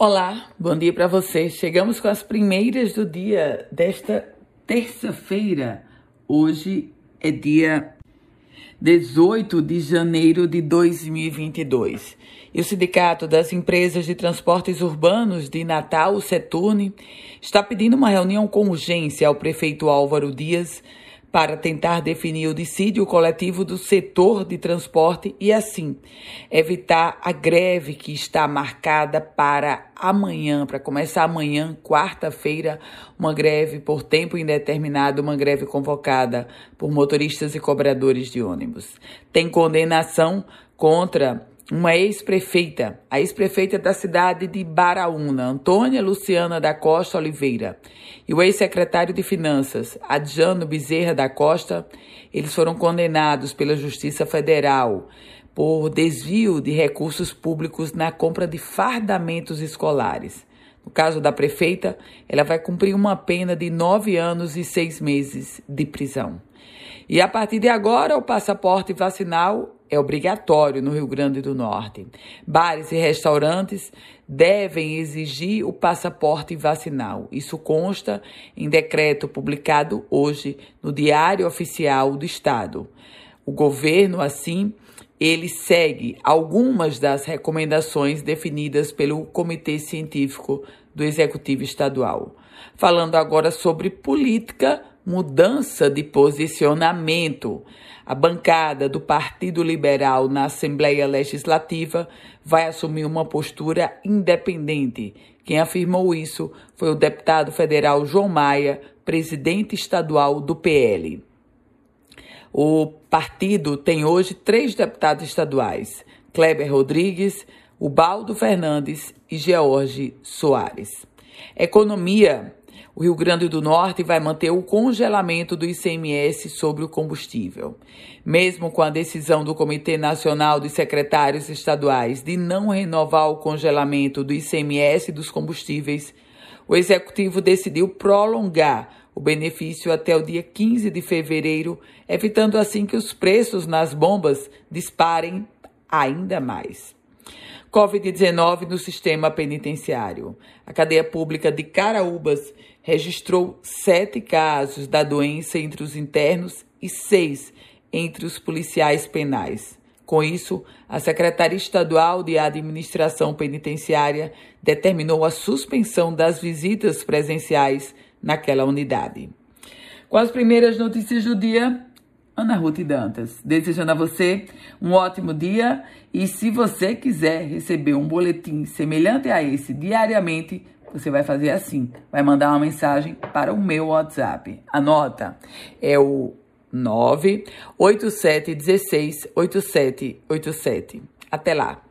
Olá, bom dia para você. Chegamos com as primeiras do dia desta terça-feira. Hoje é dia 18 de janeiro de 2022. E o Sindicato das Empresas de Transportes Urbanos de Natal, o Seturne, está pedindo uma reunião com urgência ao prefeito Álvaro Dias para tentar definir o dissídio coletivo do setor de transporte e, assim, evitar a greve que está marcada para amanhã, para começar amanhã, quarta-feira, uma greve por tempo indeterminado, uma greve convocada por motoristas e cobradores de ônibus. Tem condenação contra uma ex-prefeita, a ex-prefeita da cidade de Baraúna, Antônia Luciana da Costa Oliveira, e o ex-secretário de Finanças, Adjano Bezerra da Costa, eles foram condenados pela Justiça Federal por desvio de recursos públicos na compra de fardamentos escolares. No caso da prefeita, ela vai cumprir uma pena de nove anos e seis meses de prisão. E a partir de agora, o passaporte vacinal é obrigatório no Rio Grande do Norte. Bares e restaurantes devem exigir o passaporte vacinal. Isso consta em decreto publicado hoje no Diário Oficial do Estado. O governo, assim, ele segue algumas das recomendações definidas pelo Comitê Científico do Executivo Estadual. Falando agora sobre política mudança de posicionamento. A bancada do Partido Liberal na Assembleia Legislativa vai assumir uma postura independente. Quem afirmou isso foi o deputado federal João Maia, presidente estadual do PL. O partido tem hoje três deputados estaduais: Kleber Rodrigues, Ubaldo Fernandes e George Soares. Economia o Rio Grande do Norte vai manter o congelamento do ICMS sobre o combustível. Mesmo com a decisão do Comitê Nacional dos Secretários Estaduais de não renovar o congelamento do ICMS dos combustíveis, o Executivo decidiu prolongar o benefício até o dia 15 de fevereiro, evitando assim que os preços nas bombas disparem ainda mais. Covid-19 no sistema penitenciário. A cadeia pública de Caraúbas registrou sete casos da doença entre os internos e seis entre os policiais penais. Com isso, a Secretaria Estadual de Administração Penitenciária determinou a suspensão das visitas presenciais naquela unidade. Com as primeiras notícias do dia, Ana Ruth Dantas. Desejando a você um ótimo dia e se você quiser receber um boletim semelhante a esse diariamente, você vai fazer assim: vai mandar uma mensagem para o meu WhatsApp. Anota, é o 987168787. Até lá.